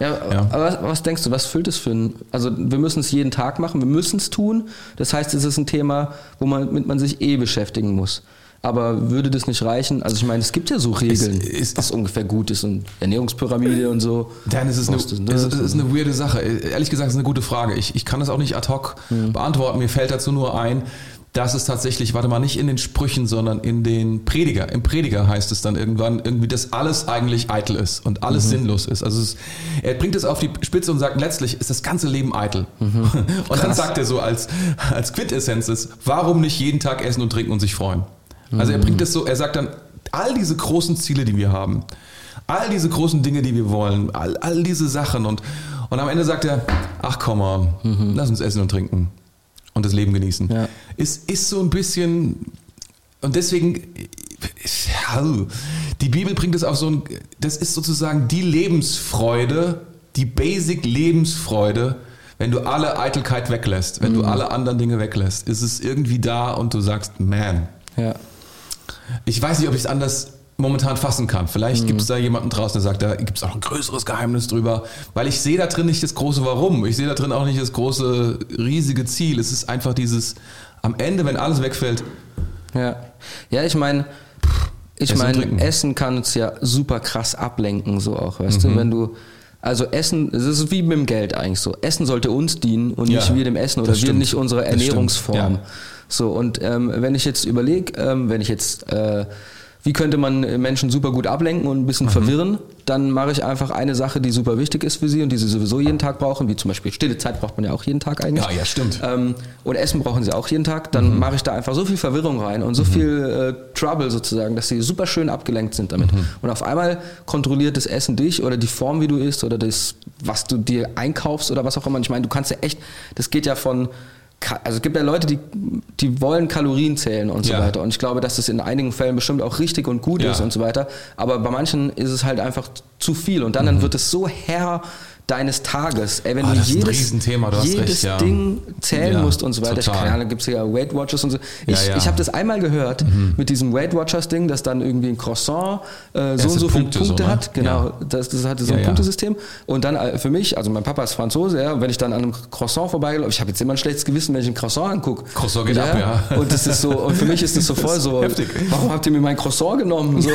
Speaker 1: Ja, ja, aber was, was, denkst du, was füllt es für ein, also wir müssen es jeden Tag machen, wir müssen es tun. Das heißt, es ist ein Thema, womit man sich eh beschäftigen muss. Aber würde das nicht reichen? Also ich meine, es gibt ja so Regeln, es, es, was ungefähr gut ist und Ernährungspyramide und so.
Speaker 2: Dann ist es, eine, es ist eine weirde Sache. Ehrlich gesagt, ist eine gute Frage. Ich, ich kann das auch nicht ad hoc mhm. beantworten. Mir fällt dazu nur ein, dass es tatsächlich, warte mal, nicht in den Sprüchen, sondern in den Prediger. Im Prediger heißt es dann irgendwann irgendwie, dass alles eigentlich eitel ist und alles mhm. sinnlos ist. Also es, er bringt es auf die Spitze und sagt, letztlich ist das ganze Leben eitel. Mhm. Und dann sagt er so als, als Quintessenz ist, warum nicht jeden Tag essen und trinken und sich freuen? Also er bringt es so, er sagt dann, all diese großen Ziele, die wir haben, all diese großen Dinge, die wir wollen, all, all diese Sachen und, und am Ende sagt er, ach komm mal, mhm. lass uns essen und trinken und das Leben genießen.
Speaker 1: Ja.
Speaker 2: Es ist so ein bisschen, und deswegen, die Bibel bringt es auf so ein, das ist sozusagen die Lebensfreude, die Basic Lebensfreude, wenn du alle Eitelkeit weglässt, wenn mhm. du alle anderen Dinge weglässt, ist es irgendwie da und du sagst, man.
Speaker 1: Ja.
Speaker 2: Ich weiß nicht, ob ich es anders momentan fassen kann. Vielleicht mhm. gibt es da jemanden draußen, der sagt, da gibt es auch ein größeres Geheimnis drüber, weil ich sehe da drin nicht das große Warum. Ich sehe da drin auch nicht das große, riesige Ziel. Es ist einfach dieses, am Ende, wenn alles wegfällt.
Speaker 1: Ja, ja ich meine, ich meine, Essen kann uns ja super krass ablenken, so auch, weißt mhm. du, wenn du also Essen, es ist wie mit dem Geld eigentlich so. Essen sollte uns dienen und nicht wir dem Essen oder wir nicht unsere Ernährungsform. Ja. So, und ähm, wenn ich jetzt überlege, ähm, wenn ich jetzt äh, wie könnte man Menschen super gut ablenken und ein bisschen verwirren, dann mache ich einfach eine Sache, die super wichtig ist für sie und die sie sowieso jeden Tag brauchen, wie zum Beispiel stille Zeit braucht man ja auch jeden Tag eigentlich.
Speaker 2: Ja, ja, stimmt.
Speaker 1: Ähm, und Essen brauchen sie auch jeden Tag. Dann mache ich da einfach so viel Verwirrung rein und so viel äh, Trouble sozusagen, dass sie super schön abgelenkt sind damit. Und auf einmal kontrolliert das Essen dich oder die Form, wie du isst oder das, was du dir einkaufst oder was auch immer. Ich meine, du kannst ja echt, das geht ja von also es gibt ja Leute, die, die wollen Kalorien zählen und so
Speaker 2: Ja.
Speaker 1: weiter. Und ich glaube, dass das in einigen Fällen bestimmt auch richtig und gut
Speaker 2: Ja.
Speaker 1: ist und so weiter. Aber bei manchen ist es halt einfach zu viel. Und dann,
Speaker 2: Mhm.
Speaker 1: dann wird es so Herr deines Tages. Ey, wenn
Speaker 2: Ah,
Speaker 1: du
Speaker 2: das ist ein
Speaker 1: jedes,
Speaker 2: Riesenthema, du hast
Speaker 1: jedes
Speaker 2: recht, ja.
Speaker 1: Ding zählen
Speaker 2: Ja,
Speaker 1: musst und so weiter. Keine Ahnung, gibt es ja Weight Watchers und so. Ich,
Speaker 2: Ja,
Speaker 1: ich habe das einmal gehört mit diesem Weight Watchers Ding, dass dann irgendwie ein Croissant äh, so und so viele
Speaker 2: Punkte
Speaker 1: Punkte
Speaker 2: so, ne?
Speaker 1: hat. Genau, das, das hatte so ein. Punktesystem. Und dann äh, für mich, also mein Papa ist Franzose, ja, und wenn ich dann an einem Croissant vorbeigelaufen, ich habe jetzt immer ein schlechtes Gewissen, wenn ich ein Croissant angucke.
Speaker 2: Croissant geht ab, ja.
Speaker 1: Und das ist so, und für mich ist das so voll so,
Speaker 2: heftig.
Speaker 1: warum habt ihr mir mein Croissant genommen? So.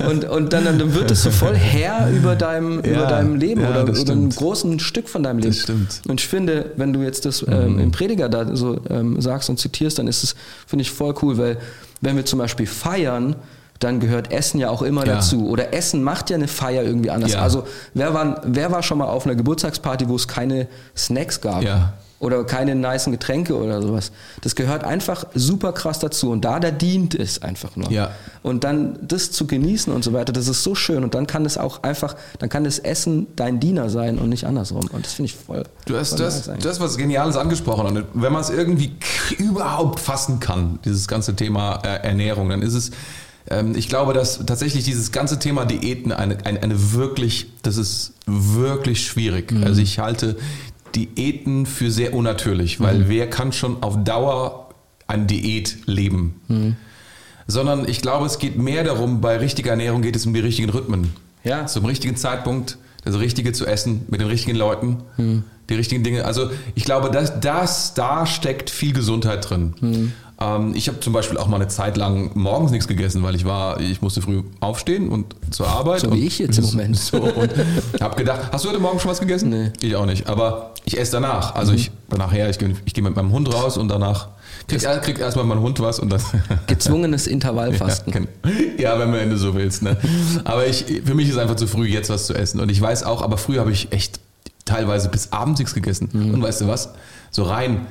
Speaker 1: und, und dann, dann wird es so voll Herr über deinem, über deinem Leben
Speaker 2: ja,
Speaker 1: oder einem
Speaker 2: stimmt.
Speaker 1: großen Stück von deinem Leben.
Speaker 2: Das stimmt.
Speaker 1: Und ich finde, wenn du jetzt das
Speaker 2: Mhm.
Speaker 1: ähm, im Prediger da so ähm, sagst und zitierst, dann ist es, finde ich, voll cool, weil wenn wir zum Beispiel feiern, dann gehört Essen ja auch immer
Speaker 2: Ja.
Speaker 1: dazu. Oder Essen macht ja eine Feier irgendwie anders.
Speaker 2: Ja.
Speaker 1: Also wer war, wer war schon mal auf einer Geburtstagsparty, wo es keine Snacks gab?
Speaker 2: Ja.
Speaker 1: Oder keine nicen Getränke oder sowas. Das gehört einfach super krass dazu. Und da, da dient es einfach nur.
Speaker 2: Ja.
Speaker 1: Und dann das zu genießen und so weiter, das ist so schön. Und dann kann es auch einfach, dann kann das Essen dein Diener sein und nicht andersrum. Und das finde ich voll.
Speaker 2: Du hast,
Speaker 1: voll
Speaker 2: du,
Speaker 1: nice
Speaker 2: hast was Geniales angesprochen. Und wenn man es irgendwie überhaupt fassen kann, dieses ganze Thema äh, Ernährung, dann ist es, ähm, ich glaube, dass tatsächlich dieses ganze Thema Diäten eine, eine, eine wirklich, das ist wirklich schwierig.
Speaker 1: Mhm.
Speaker 2: Also ich halte Diäten für sehr unnatürlich, weil
Speaker 1: Mhm.
Speaker 2: wer kann schon auf Dauer eine Diät leben?
Speaker 1: Mhm.
Speaker 2: Sondern ich glaube, es geht mehr darum, bei richtiger Ernährung geht es um die richtigen Rhythmen.
Speaker 1: Ja.
Speaker 2: Zum richtigen Zeitpunkt, das Richtige zu essen, mit den richtigen Leuten, die richtigen Dinge. Also ich glaube, dass das, da steckt viel Gesundheit drin. Ähm, ich habe zum Beispiel auch mal eine Zeit lang morgens nichts gegessen, weil ich war, ich musste früh aufstehen und zur Arbeit.
Speaker 1: So wie ich jetzt im Moment.
Speaker 2: So, und habe gedacht, hast du heute Morgen schon was gegessen?
Speaker 1: Nee.
Speaker 2: Ich auch nicht. Aber ich esse danach. Also ich nachher, ich gehe ich geh mit meinem Hund raus und danach kriegt krieg, krieg erstmal mein Hund was und dann.
Speaker 1: Gezwungenes Intervallfasten.
Speaker 2: Ja, kenn- ja, wenn man Ende so willst. Ne? Aber ich, für mich ist einfach zu früh, jetzt was zu essen. Und ich weiß auch, aber früher habe ich echt teilweise bis abends nichts gegessen. Und weißt du was? So rein,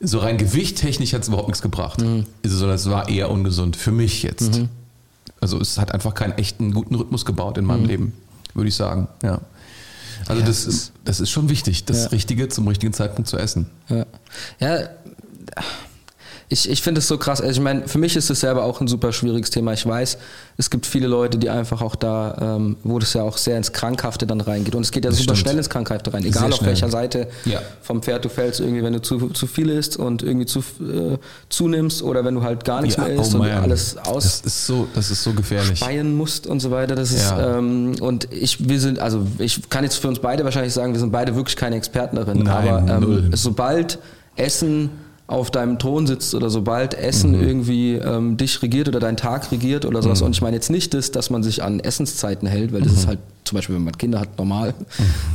Speaker 2: so rein gewichttechnisch hat es überhaupt nichts gebracht. Also, sondern es war eher ungesund für mich jetzt. Also es hat einfach keinen echten guten Rhythmus gebaut in meinem Leben, würde ich sagen. Ja. Also
Speaker 1: Ja,
Speaker 2: das, ist, das ist schon wichtig, das
Speaker 1: Ja.
Speaker 2: Richtige zum richtigen Zeitpunkt zu essen.
Speaker 1: Ja, ja ich, ich finde es so krass. Also ich meine, für mich ist es selber auch ein super schwieriges Thema. Ich weiß, es gibt viele Leute, die einfach auch da, ähm, wo das ja auch sehr ins Krankhafte dann reingeht. Und es geht ja
Speaker 2: Das
Speaker 1: super
Speaker 2: stimmt.
Speaker 1: schnell ins Krankhafte rein, egal
Speaker 2: Sehr
Speaker 1: auf
Speaker 2: schnell.
Speaker 1: welcher Seite
Speaker 2: Ja.
Speaker 1: vom Pferd du fällst, irgendwie, wenn du zu, zu viel isst und irgendwie zu, äh, zunimmst oder wenn du halt gar nichts mehr isst und
Speaker 2: oh man.
Speaker 1: alles
Speaker 2: das
Speaker 1: aus
Speaker 2: ist so, das ist so gefährlich.
Speaker 1: speien musst und so weiter. Das ist
Speaker 2: Ja.
Speaker 1: ähm, und ich, wir sind, also ich kann jetzt für uns beide wahrscheinlich sagen, wir sind beide wirklich keine Experten darin.
Speaker 2: Nein,
Speaker 1: aber
Speaker 2: null.
Speaker 1: ähm, sobald Essen auf deinem Thron sitzt oder sobald Essen
Speaker 2: Mhm.
Speaker 1: irgendwie ähm, dich regiert oder deinen Tag regiert oder sowas. Und ich meine jetzt nicht das, dass man sich an Essenszeiten hält, weil das
Speaker 2: Mhm.
Speaker 1: ist halt zum Beispiel, wenn man Kinder hat, normal.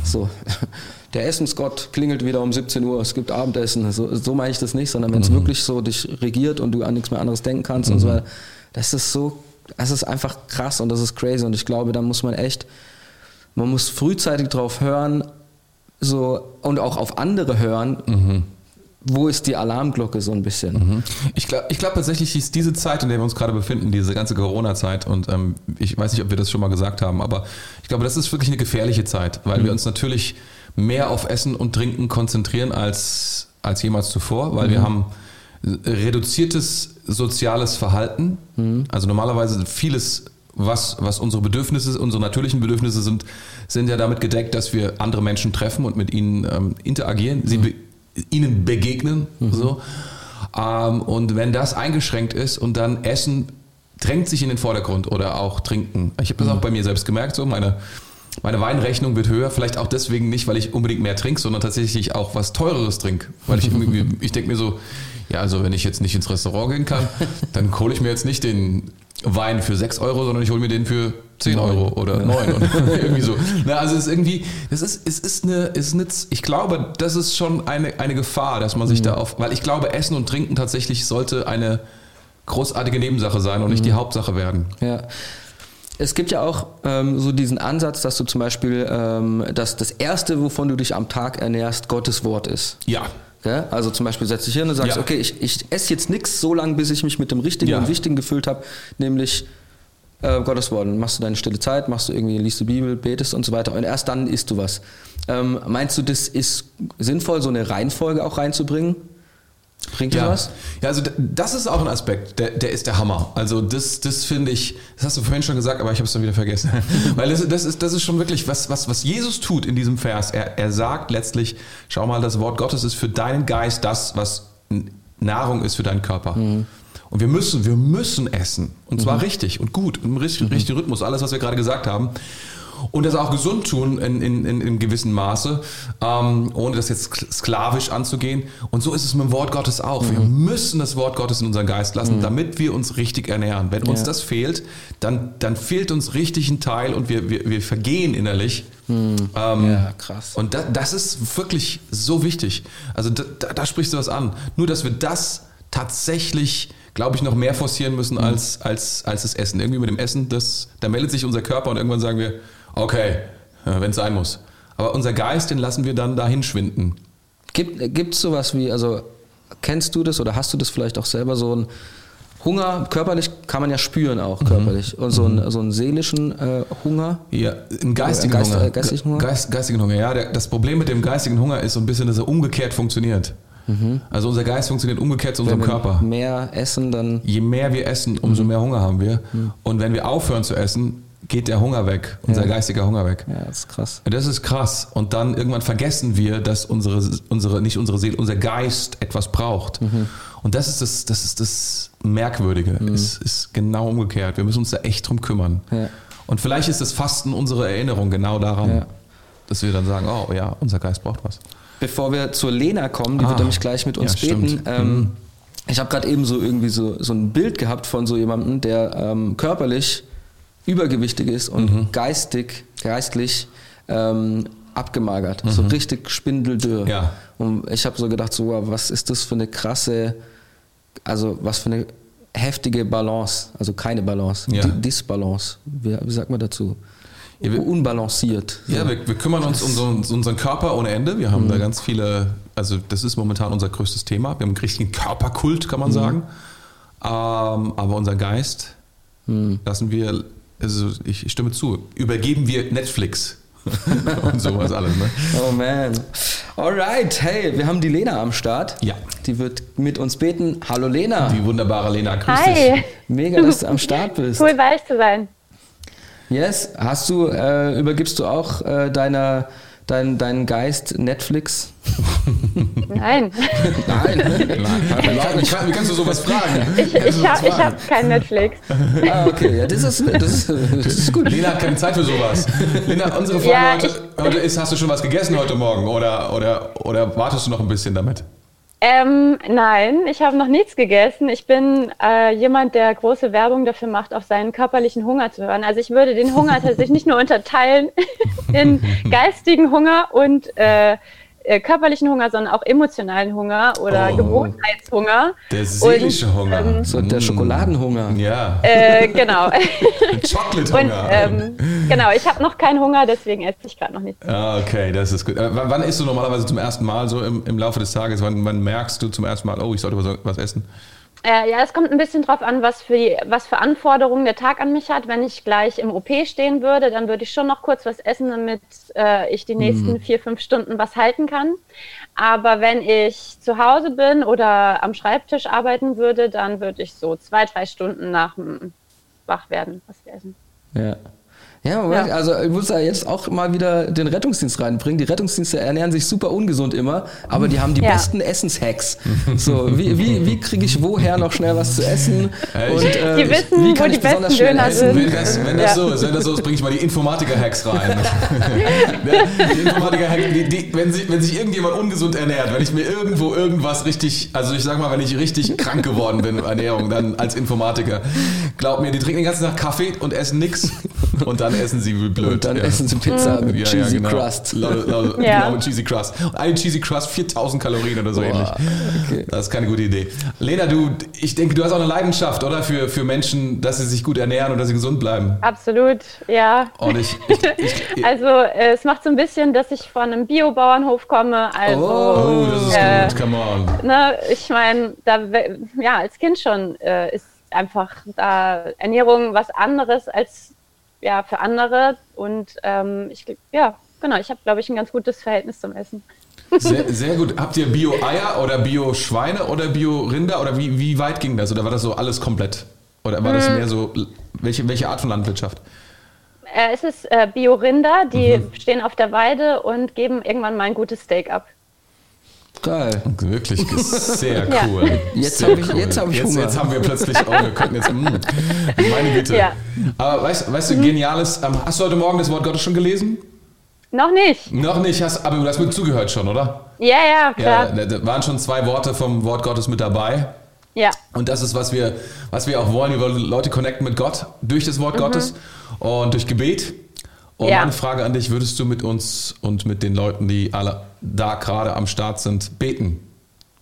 Speaker 1: So, der Essensgott klingelt wieder um 17 Uhr, es gibt Abendessen. So, so meine ich das nicht, sondern
Speaker 2: Mhm.
Speaker 1: wenn es wirklich so dich regiert und du an nichts mehr anderes denken kannst und so weiter, das ist so, das ist einfach krass und das ist crazy. Und ich glaube, da muss man echt, man muss frühzeitig drauf hören, so und auch auf andere hören. Wo ist die Alarmglocke so ein bisschen?
Speaker 2: Mhm. Ich glaube ich glaub tatsächlich ist diese Zeit, in der wir uns gerade befinden, diese ganze Corona-Zeit, und ähm, ich weiß nicht, ob wir das schon mal gesagt haben, aber ich glaube, das ist wirklich eine gefährliche Zeit, weil wir uns natürlich mehr auf Essen und Trinken konzentrieren als, als jemals zuvor, weil wir haben reduziertes soziales Verhalten. Also normalerweise vieles, was, was unsere Bedürfnisse, unsere natürlichen Bedürfnisse sind, sind ja damit gedeckt, dass wir andere Menschen treffen und mit ihnen ähm, interagieren, sie be ihnen begegnen. So. Ähm, und wenn das eingeschränkt ist und dann Essen drängt sich in den Vordergrund oder auch Trinken. Ich habe das auch bei mir selbst gemerkt, so meine, meine Weinrechnung wird höher, vielleicht auch deswegen nicht, weil ich unbedingt mehr trinke, sondern tatsächlich auch was teureres trinke. Weil ich irgendwie, ich denke mir so, ja, also wenn ich jetzt nicht ins Restaurant gehen kann, dann hole ich mir jetzt nicht den Wein für 6 Euro, sondern ich hole mir den für 10 Euro oder 9 und irgendwie so. Na, also es ist irgendwie, das ist, es ist eine, es ist eine, ich glaube, das ist schon eine, eine Gefahr, dass man sich da auf, weil ich glaube, Essen und Trinken tatsächlich sollte eine großartige Nebensache sein und nicht die Hauptsache werden.
Speaker 1: Ja. Es gibt ja auch ähm, so diesen Ansatz, dass du zum Beispiel, ähm, dass das Erste, wovon du dich am Tag ernährst, Gottes Wort ist.
Speaker 2: Ja.
Speaker 1: Ja, also zum Beispiel setzt dich hin und sagst,
Speaker 2: Ja.
Speaker 1: okay, ich, ich esse jetzt nichts so lange, bis ich mich mit dem Richtigen
Speaker 2: Ja.
Speaker 1: und Wichtigen gefüllt habe, nämlich äh, Gottes Wort. Dann machst du deine stille Zeit, machst du irgendwie, liest du Bibel, betest und so weiter und erst dann isst du was. Ähm, meinst du, das ist sinnvoll, so eine Reihenfolge auch reinzubringen? Bringt
Speaker 2: Ja.
Speaker 1: was?
Speaker 2: ja, also das ist auch ein Aspekt, der, der ist der Hammer. Also das, das finde ich, das hast du vorhin schon gesagt, aber ich habe es dann wieder vergessen. Weil das, das, ist, das ist schon wirklich, was, was, was Jesus tut in diesem Vers. Er, er sagt letztlich, schau mal, das Wort Gottes ist für deinen Geist das, was Nahrung ist für deinen Körper. Und wir müssen, wir müssen essen. Und zwar richtig und gut, im richtigen, richtigen Rhythmus, alles, was wir gerade gesagt haben. Und das auch gesund tun in, in, in, in gewissem Maße, ähm, ohne das jetzt sk- sklavisch anzugehen. Und so ist es mit dem Wort Gottes auch. Wir müssen das Wort Gottes in unseren Geist lassen, damit wir uns richtig ernähren. Wenn uns
Speaker 1: Ja.
Speaker 2: das fehlt, dann, dann fehlt uns richtig ein Teil und wir, wir, wir vergehen innerlich. Ähm,
Speaker 1: Ja, krass.
Speaker 2: Und da, das ist wirklich so wichtig. Also da, da, da sprichst du was an. Nur, dass wir das tatsächlich, glaube ich, noch mehr forcieren müssen als, als, als das Essen. Irgendwie mit dem Essen, das, da meldet sich unser Körper und irgendwann sagen wir, okay, wenn es sein muss. Aber unser Geist, den lassen wir dann dahin schwinden.
Speaker 1: Gibt es sowas wie, also kennst du das oder hast du das vielleicht auch selber so ein Hunger, körperlich kann man ja spüren auch körperlich, und so, einen, so einen seelischen äh, Hunger?
Speaker 2: Ja, einen geistigen
Speaker 1: Geist-
Speaker 2: Hunger.
Speaker 1: äh, geistigen Hunger?
Speaker 2: Geist, geistigen Hunger, ja. Der, das Problem mit dem geistigen Hunger ist so ein bisschen, dass er umgekehrt funktioniert. Also unser Geist funktioniert umgekehrt zu unserem
Speaker 1: Mhm. Wenn wir
Speaker 2: Körper.
Speaker 1: mehr essen, dann
Speaker 2: Je mehr wir essen, umso mehr Hunger haben wir. Und wenn wir aufhören zu essen, geht der Hunger weg, unser
Speaker 1: Ja.
Speaker 2: geistiger Hunger weg.
Speaker 1: ja, das ist krass.
Speaker 2: Das ist krass. Und dann irgendwann vergessen wir, dass unsere, unsere, nicht unsere Seele, unser Geist etwas braucht. Und das ist das, das ist das Merkwürdige. Es ist genau umgekehrt. Wir müssen uns da echt drum kümmern.
Speaker 1: Ja.
Speaker 2: Und vielleicht ist das Fasten unsere Erinnerung genau daran,
Speaker 1: Ja.
Speaker 2: dass wir dann sagen, oh ja, unser Geist braucht was.
Speaker 1: Bevor wir zur Lena kommen, die
Speaker 2: Ah,
Speaker 1: wird nämlich gleich mit uns
Speaker 2: ja,
Speaker 1: beten.
Speaker 2: stimmt. Mhm.
Speaker 1: Ähm, Ich habe gerade eben so irgendwie so, so ein Bild gehabt von so jemandem, der ähm, körperlich übergewichtig ist und
Speaker 2: Mhm.
Speaker 1: geistig, geistlich ähm, abgemagert. So richtig spindeldürr.
Speaker 2: Mhm. Ja.
Speaker 1: Und ich habe so gedacht, so, wow, was ist das für eine krasse, also was für eine heftige Balance, also keine Balance,
Speaker 2: Ja.
Speaker 1: Di- Disbalance. Wie, wie sagt man dazu?
Speaker 2: Ja, wir-
Speaker 1: Unbalanciert.
Speaker 2: Ja, wir, wir kümmern uns um so, um unseren Körper ohne Ende. Wir haben da ganz viele, also das ist momentan unser größtes Thema. Wir haben einen richtigen Körperkult, kann man sagen. Ähm, aber unser Geist lassen wir, also ich, ich stimme zu, übergeben wir Netflix und sowas alles. Ne?
Speaker 1: Oh man. Alright, hey, wir haben die Lena am Start.
Speaker 2: Ja.
Speaker 1: Die wird mit uns beten. Hallo Lena.
Speaker 2: Die wunderbare Lena, grüß
Speaker 3: Hi,
Speaker 2: dich.
Speaker 1: Mega, dass du am Start bist.
Speaker 3: cool bei euch zu sein.
Speaker 1: Yes. Hast du, äh, übergibst du auch äh, deiner, dein, deinen Geist Netflix?
Speaker 3: Nein,
Speaker 1: Nein.
Speaker 2: Wie, kann, wie kannst du sowas fragen?
Speaker 3: ich, ich habe ich hab kein Netflix.
Speaker 1: ah, okay, ja, das ist, das ist, das ist gut.
Speaker 2: Lena hat keine Zeit für sowas. Lena, unsere Frage
Speaker 3: Ja,
Speaker 2: heute, heute ist, hast du schon was gegessen heute Morgen oder, oder, oder wartest du noch ein bisschen damit?
Speaker 3: Ähm, nein, ich habe noch nichts gegessen. Ich bin äh, jemand, der große Werbung dafür macht, auf seinen körperlichen Hunger zu hören. Also ich würde den Hunger tatsächlich nicht nur unterteilen in geistigen Hunger und äh, äh, körperlichen Hunger, sondern auch emotionalen Hunger oder
Speaker 2: Oh.
Speaker 3: Gewohnheitshunger.
Speaker 2: Der seelische
Speaker 3: Und,
Speaker 2: Hunger.
Speaker 3: ähm,
Speaker 1: So der Schokoladenhunger.
Speaker 2: Ja.
Speaker 3: Äh, genau.
Speaker 2: Chocolate
Speaker 3: Und
Speaker 2: Hunger.
Speaker 3: ähm, genau, ich habe noch keinen Hunger, deswegen esse ich gerade noch nichts.
Speaker 2: Ah, okay, das ist gut. Aber wann- wann isst du normalerweise zum ersten Mal so im, im Laufe des Tages? Wann, wann merkst du zum ersten Mal, oh, ich sollte was, was essen?
Speaker 3: Äh, ja, es kommt ein bisschen drauf an, was für, die, was für Anforderungen der Tag an mich hat. Wenn ich gleich im OP stehen würde, dann würde ich schon noch kurz was essen, damit äh, ich die nächsten vier, fünf Stunden was halten kann. Aber wenn ich zu Hause bin oder am Schreibtisch arbeiten würde, dann würde ich so zwei, drei Stunden nach dem Wachwerden was essen.
Speaker 1: Ja. Ja, Moment,
Speaker 3: Ja.
Speaker 1: also ich muss da jetzt auch mal wieder den Rettungsdienst reinbringen. Die Rettungsdienste ernähren sich super ungesund immer, aber die haben die
Speaker 3: Ja.
Speaker 1: besten Essenshacks. So, wie, wie, wie kriege ich woher noch schnell was zu essen? Und äh,
Speaker 3: Die wissen,
Speaker 1: wie
Speaker 3: wo
Speaker 1: kann
Speaker 3: die
Speaker 1: ich besonders
Speaker 3: besten
Speaker 1: schnell
Speaker 3: Döner
Speaker 1: essen?
Speaker 3: sind.
Speaker 2: Wenn das, wenn das
Speaker 3: Ja.
Speaker 2: so ist, wenn das so ist, bringe ich mal die Informatiker-Hacks rein. die Informatiker-Hacks, die, die, wenn, sich, wenn sich irgendjemand ungesund ernährt, wenn ich mir irgendwo irgendwas richtig, also ich sag mal, wenn ich richtig krank geworden bin mit Ernährung, dann als Informatiker, glaub mir, die trinken den ganzen Tag Kaffee und essen nix und dann essen sie wie blöd.
Speaker 1: Und dann
Speaker 2: ja.
Speaker 1: essen sie Pizza mit
Speaker 2: Ja, ja,
Speaker 1: Cheesy
Speaker 2: genau.
Speaker 1: Crust.
Speaker 2: Laut,
Speaker 3: Ja.
Speaker 2: Genau, mit Cheesy Crust. Und eine Cheesy Crust 4000 Kalorien oder so ähnlich.
Speaker 1: okay.
Speaker 2: Das ist keine gute Idee. Lena, du, ich denke, du hast auch eine Leidenschaft, oder? Für, für Menschen, dass sie sich gut ernähren und dass sie gesund bleiben.
Speaker 3: Absolut, ja.
Speaker 2: Und ich, ich, ich,
Speaker 3: Also äh, es macht so ein bisschen, dass ich von einem Biobauernhof komme. Also
Speaker 2: oh, das ist
Speaker 3: äh,
Speaker 2: gut, come on.
Speaker 3: ne, ich meine, da ja als Kind schon äh, ist einfach da Ernährung was anderes als ja für andere und ähm, ich ja genau, ich habe glaube ich ein ganz gutes Verhältnis zum Essen.
Speaker 2: Sehr, sehr gut. Habt ihr Bio-Eier oder Bio-Schweine oder Bio-Rinder oder wie, wie weit ging das? Oder war das so alles komplett? Oder war
Speaker 3: Hm.
Speaker 2: das mehr so, welche, welche Art von Landwirtschaft?
Speaker 3: Äh, es ist äh, Bio-Rinder, die
Speaker 2: Mhm.
Speaker 3: stehen auf der Weide und geben irgendwann mal ein gutes Steak ab.
Speaker 1: Geil.
Speaker 2: Wirklich sehr
Speaker 3: Ja.
Speaker 2: cool.
Speaker 1: Jetzt
Speaker 2: Sehr
Speaker 1: hab ich- jetzt hab ich
Speaker 2: jetzt,
Speaker 1: Hunger.
Speaker 2: Jetzt haben wir plötzlich, oh, wir könnten jetzt, mm, meine Güte.
Speaker 3: Ja.
Speaker 2: Aber weißt, weißt du, geniales, ähm, hast du heute Morgen das Wort Gottes schon gelesen?
Speaker 3: Noch nicht.
Speaker 2: Noch nicht, hast, aber du hast mit zugehört schon, oder?
Speaker 3: Ja, ja,
Speaker 2: Ja,
Speaker 3: klar.
Speaker 2: da, da waren schon zwei Worte vom Wort Gottes mit dabei.
Speaker 3: Ja.
Speaker 2: Und das ist, was wir, was wir auch wollen. Wir wollen Leute connecten mit Gott durch das Wort Gottes und durch Gebet. Und
Speaker 3: Mhm. Ja.
Speaker 2: meine Frage an dich, würdest du mit uns und mit den Leuten, die alle da gerade am Start sind, beten?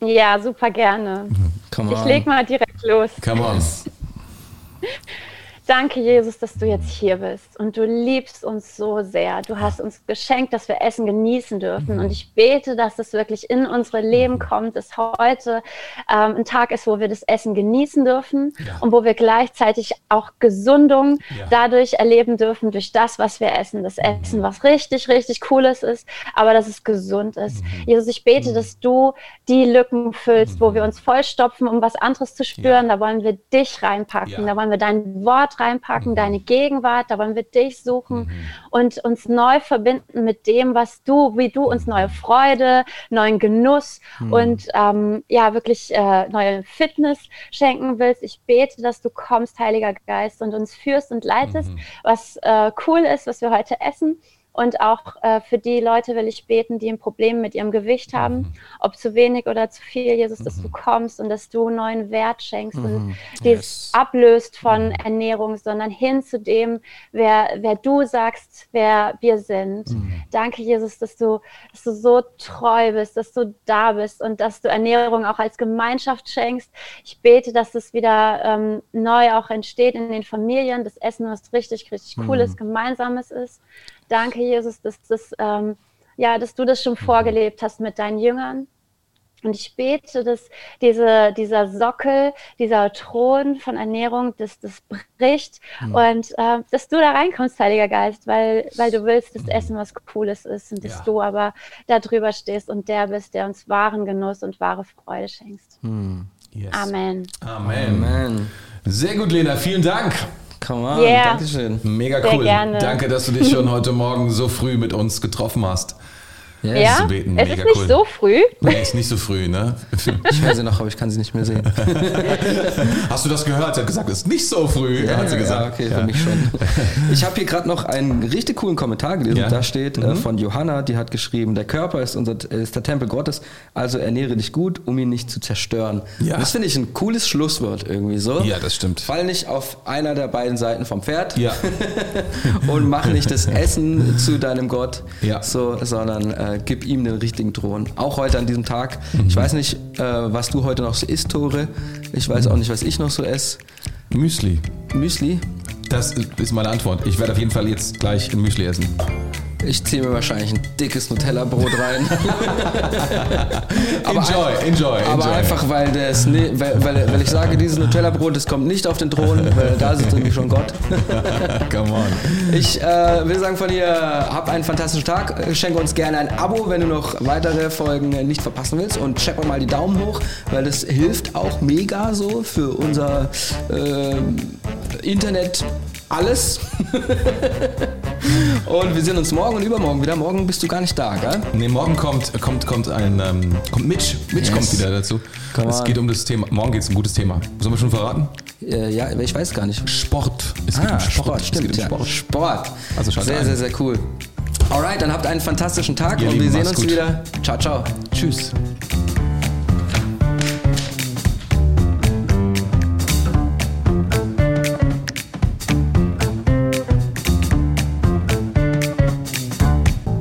Speaker 3: Ja, super gerne.
Speaker 1: Come
Speaker 3: Ich
Speaker 1: on.
Speaker 3: leg mal direkt los.
Speaker 2: Come on.
Speaker 3: Danke, Jesus, dass du jetzt hier bist und du liebst uns so sehr. Du hast uns geschenkt, dass wir Essen genießen dürfen. Und ich bete, dass es wirklich in unsere Leben kommt, dass heute ähm, ein Tag ist, wo wir das Essen genießen dürfen
Speaker 2: Ja.
Speaker 3: und wo wir gleichzeitig auch Gesundung
Speaker 2: Ja.
Speaker 3: dadurch erleben dürfen, durch das, was wir essen. Das Essen, was richtig, richtig Cooles ist, aber dass es gesund ist. Jesus, ich bete, dass du die Lücken füllst, wo wir uns vollstopfen, um was anderes zu spüren. Da wollen wir dich reinpacken.
Speaker 2: Ja.
Speaker 3: Da wollen wir dein Wort reinpacken, deine Gegenwart, da wollen wir dich suchen und uns neu verbinden mit dem, was du, wie du uns neue Freude, neuen Genuss und ähm, ja, wirklich äh, neue Fitness schenken willst. Ich bete, dass du kommst, Heiliger Geist, und uns führst und leitest, was äh, cool ist, was wir heute essen. Und auch äh, für die Leute will ich beten, die ein Problem mit ihrem Gewicht haben, ob zu wenig oder zu viel, Jesus, dass du kommst und dass du neuen Wert schenkst und dies ablöst von Ernährung, sondern hin zu dem, wer, wer du sagst, wer wir sind. Danke, Jesus, dass du, dass du so treu bist, dass du da bist und dass du Ernährung auch als Gemeinschaft schenkst. Ich bete, dass es wieder ähm, neu auch entsteht in den Familien, das Essen, was richtig, richtig cooles, gemeinsames ist. Danke, Jesus, dass, das, ähm, ja, dass du das schon vorgelebt hast mit deinen Jüngern. Und ich bete, dass diese, dieser Sockel, dieser Thron von Ernährung, dass das bricht und äh, dass du da reinkommst, Heiliger Geist, weil, weil du willst, dass Essen was Cooles ist und dass
Speaker 2: Ja.
Speaker 3: du aber da drüber stehst und der bist, der uns wahren Genuss und wahre Freude schenkst.
Speaker 2: Yes.
Speaker 3: Amen.
Speaker 2: Amen.
Speaker 1: Man,
Speaker 2: Sehr gut, Lena. Vielen Dank.
Speaker 1: Come on.
Speaker 3: Yeah.
Speaker 1: Dankeschön.
Speaker 2: Mega
Speaker 3: Sehr
Speaker 2: cool.
Speaker 3: gerne.
Speaker 2: Danke, dass du dich schon heute Morgen so früh mit uns getroffen hast.
Speaker 1: Yes.
Speaker 3: Ja,
Speaker 2: zu beten,
Speaker 3: es
Speaker 2: mega
Speaker 3: ist nicht
Speaker 2: cool.
Speaker 3: so früh.
Speaker 2: Nee, ist nicht so früh, ne?
Speaker 1: Ich höre sie noch, aber ich kann sie nicht mehr sehen.
Speaker 2: Hast du das gehört? Sie hat gesagt, es ist nicht so früh, hat sie gesagt.
Speaker 1: Ja, okay, für mich schon. Ich habe hier gerade noch einen richtig coolen Kommentar gelesen.
Speaker 2: Ja.
Speaker 1: Da steht äh, von Johanna, die hat geschrieben, der Körper ist, unser, ist der Tempel Gottes, also ernähre dich gut, um ihn nicht zu zerstören.
Speaker 2: Ja.
Speaker 1: Das finde ich ein cooles Schlusswort irgendwie so.
Speaker 2: Ja, das stimmt.
Speaker 1: Fall nicht auf einer der beiden Seiten vom Pferd
Speaker 2: Ja.
Speaker 1: und mach nicht das Essen zu deinem Gott,
Speaker 2: Ja.
Speaker 1: so, sondern äh, gib ihm den richtigen Thron. Auch heute an diesem Tag.
Speaker 2: Mhm.
Speaker 1: Ich weiß nicht, äh, was du heute noch so isst, Tore. Ich weiß auch nicht, was ich noch so esse.
Speaker 2: Müsli.
Speaker 1: Müsli.
Speaker 2: Das ist meine Antwort. Ich werde auf jeden Fall jetzt gleich ein Müsli essen.
Speaker 1: Ich ziehe mir wahrscheinlich ein dickes Nutella-Brot rein. Aber
Speaker 2: enjoy,
Speaker 1: ein-
Speaker 2: enjoy,
Speaker 1: Aber
Speaker 2: enjoy.
Speaker 1: einfach, weil, das, ne, weil, weil, weil ich sage, dieses Nutella-Brot, das kommt nicht auf den Thron, weil da sitzt irgendwie schon Gott.
Speaker 2: Come on.
Speaker 1: Ich äh, will sagen von dir, hab einen fantastischen Tag. Schenke uns gerne ein Abo, wenn du noch weitere Folgen nicht verpassen willst. Und check mal die Daumen hoch, weil das hilft auch mega so für unser ähm, Internet. Alles. und wir sehen uns morgen und übermorgen wieder. Morgen bist du gar nicht da, gell?
Speaker 2: Nee, morgen kommt, kommt, kommt ein, ähm, kommt Mitch. Mitch
Speaker 1: Yes.
Speaker 2: kommt wieder dazu.
Speaker 1: Come
Speaker 2: Es
Speaker 1: on.
Speaker 2: geht um das Thema, morgen geht es um ein gutes Thema. Sollen wir schon verraten?
Speaker 1: Äh, ja, ich weiß gar nicht.
Speaker 2: Sport. Es geht
Speaker 1: Ah,
Speaker 2: um
Speaker 1: Sport,
Speaker 2: Sport.
Speaker 1: stimmt.
Speaker 2: Geht um
Speaker 1: ja.
Speaker 2: Sport.
Speaker 1: Sport.
Speaker 2: Also schalt
Speaker 1: sehr,
Speaker 2: ein.
Speaker 1: sehr, sehr cool. Alright, dann habt einen fantastischen Tag
Speaker 2: Ihr
Speaker 1: und wir
Speaker 2: Lieben,
Speaker 1: sehen
Speaker 2: macht's
Speaker 1: uns
Speaker 2: gut.
Speaker 1: wieder. Ciao, ciao.
Speaker 2: Tschüss.